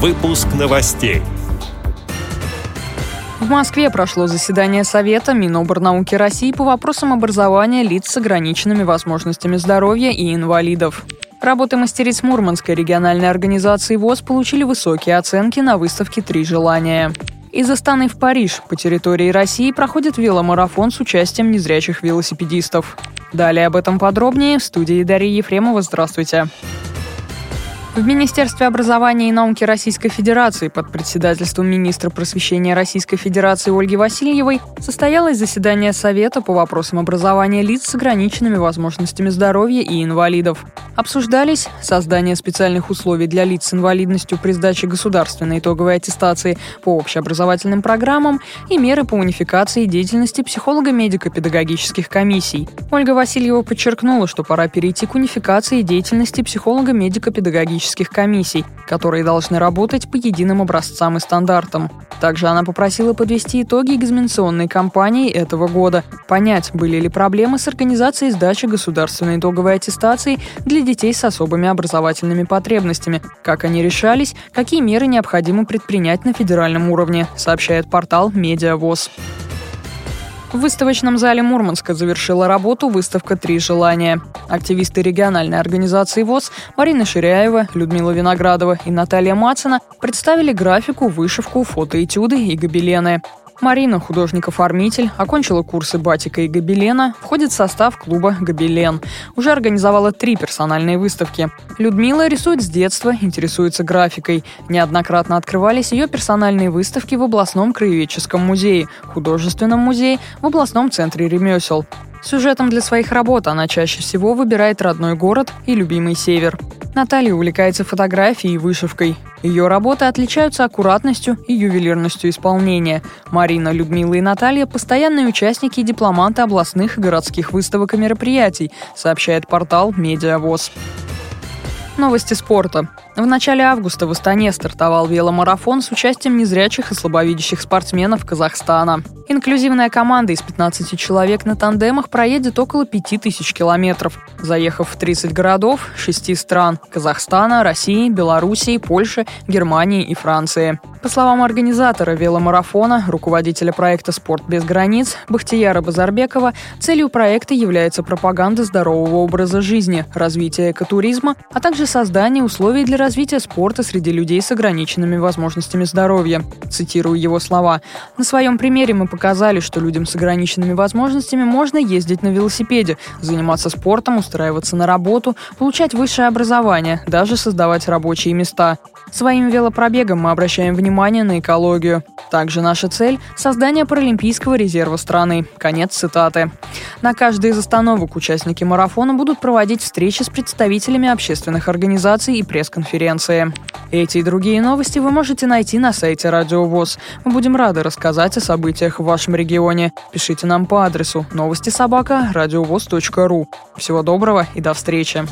Выпуск новостей. В Москве прошло заседание Совета Миноборнауки России по вопросам образования лиц с ограниченными возможностями здоровья и инвалидов. Работы мастериц Мурманской региональной организации ВОЗ получили высокие оценки на выставке «Три желания». Из Астаны в Париж по территории России проходит веломарафон с участием незрячих велосипедистов. Далее об этом подробнее в студии Дарьи Ефремова. Здравствуйте. В Министерстве образования и науки Российской Федерации под председательством министра просвещения Российской Федерации Ольги Васильевой состоялось заседание Совета по вопросам образования лиц с ограниченными возможностями здоровья и инвалидов. Обсуждались создание специальных условий для лиц с инвалидностью при сдаче государственной итоговой аттестации по общеобразовательным программам и меры по унификации деятельности психолого-медико-педагогических комиссий. Ольга Васильева подчеркнула, что пора перейти к унификации деятельности психолого-медико-педагогических педагогических комиссий, которые должны работать по единым образцам и стандартам. Также она попросила подвести итоги экзаменационной кампании этого года, понять, были ли проблемы с организацией сдачи государственной итоговой аттестации для детей с особыми образовательными потребностями, как они решались, какие меры необходимо предпринять на федеральном уровне, сообщает портал «Медиавоз». В выставочном зале Мурманска завершила работу выставка «Три желания». Активисты региональной организации ВОЗ Марина Ширяева, Людмила Виноградова и Наталья Мацина представили графику, вышивку, фотоэтюды и гобелены. Марина, художник-оформитель, окончила курсы батика и гобелена, входит в состав клуба «Гобелен». Уже организовала три персональные выставки. Людмила рисует с детства, интересуется графикой. Неоднократно открывались ее персональные выставки в областном краеведческом музее, художественном музее, в областном центре ремесел. Сюжетом для своих работ она чаще всего выбирает родной город и любимый север. Наталья увлекается фотографией и вышивкой. Ее работы отличаются аккуратностью и ювелирностью исполнения. Марина, Людмила и Наталья – постоянные участники и дипломанты областных и городских выставок и мероприятий, сообщает портал «Медиавоз». Новости спорта. В начале августа в Астане стартовал веломарафон с участием незрячих и слабовидящих спортсменов Казахстана. Инклюзивная команда из 15 человек на тандемах проедет около 5000 километров, заехав в 30 городов 6 стран – Казахстана, России, Белоруссии, Польши, Германии и Франции. По словам организатора веломарафона, руководителя проекта «Спорт без границ» Бахтияра Базарбекова, целью проекта является пропаганда здорового образа жизни, развитие экотуризма, а также создание условий для развития спорта среди людей с ограниченными возможностями здоровья. Цитирую его слова. «На своем примере мы показали, что людям с ограниченными возможностями можно ездить на велосипеде, заниматься спортом, устраиваться на работу, получать высшее образование, даже создавать рабочие места. Своим велопробегом мы обращаем внимание на экологию. Также наша цель – создание паралимпийского резерва страны. Конец цитаты. На каждой из остановок участники марафона будут проводить встречи с представителями общественных организаций и пресс-конференции. Эти и другие новости вы можете найти на сайте Радио ВОЗ. Мы будем рады рассказать о событиях в вашем регионе. Пишите нам по адресу новости собака ру. Всего доброго и до встречи.